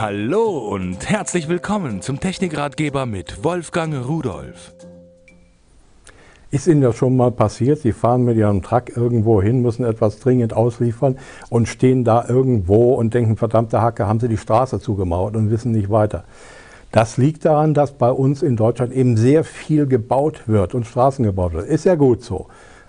Hallo und herzlich willkommen zum Technikratgeber mit Wolfgang Rudolf. Ist Ihnen das schon mal passiert? Sie fahren mit Ihrem Truck irgendwo hin, müssen etwas dringend ausliefern und stehen da irgendwo und denken, verdammte Hacke, haben Sie die Straße zugemauert und wissen nicht weiter. Das liegt daran, dass bei uns in Deutschland eben sehr viel gebaut wird und Straßen gebaut wird. Ist ja gut so.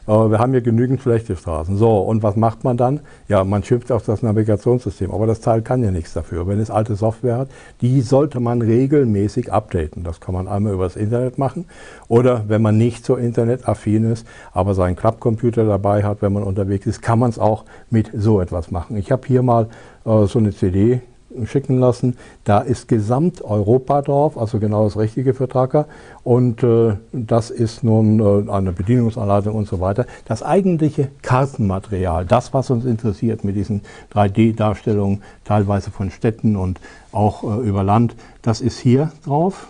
Aber wir haben hier genügend schlechte Straßen. So, und was macht man dann? Ja, man schimpft auf das Navigationssystem, aber das Teil kann ja nichts dafür. Wenn es alte Software hat, die sollte man regelmäßig updaten. Das kann man einmal übers Internet machen oder wenn man nicht so internetaffin ist, aber seinen Klappcomputer dabei hat, wenn man unterwegs ist, kann man es auch mit so etwas machen. Ich habe hier mal äh, so eine CD schicken lassen. Da ist Gesamteuropa drauf, also genau das Richtige für Tracker. Und äh, das ist nun äh, eine Bedienungsanleitung und so weiter. Das eigentliche Kartenmaterial, das, was uns interessiert mit diesen 3D-Darstellungen, teilweise von Städten und auch äh, über Land, das ist hier drauf.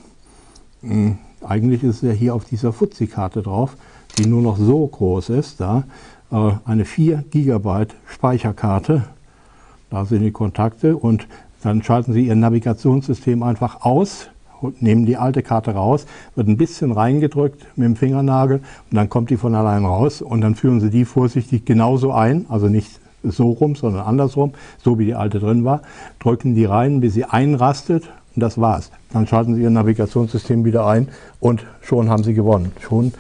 Hm, eigentlich ist es ja hier auf dieser Fuzzi-Karte drauf, die nur noch so groß ist. Da. Äh, eine 4 GB Speicherkarte. Da sind die Kontakte und dann schalten Sie Ihr Navigationssystem einfach aus, nehmen die alte Karte raus, wird ein bisschen reingedrückt mit dem Fingernagel und dann kommt die von allein raus und dann führen Sie die vorsichtig genauso ein, also nicht so rum, sondern andersrum, so wie die alte drin war, drücken die rein, bis sie einrastet und das war's. Dann schalten Sie Ihr Navigationssystem wieder ein und schon haben Sie gewonnen. Schon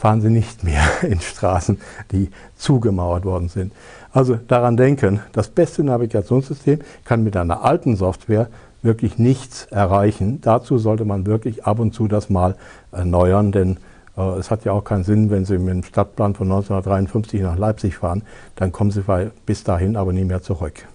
fahren Sie nicht mehr in Straßen, die zugemauert worden sind. Also daran denken, das beste Navigationssystem kann mit einer alten Software wirklich nichts erreichen. Dazu sollte man wirklich ab und zu das mal erneuern, denn äh, es hat ja auch keinen Sinn, wenn Sie mit dem Stadtplan von 1953 nach Leipzig fahren, dann kommen Sie bis dahin aber nie mehr zurück.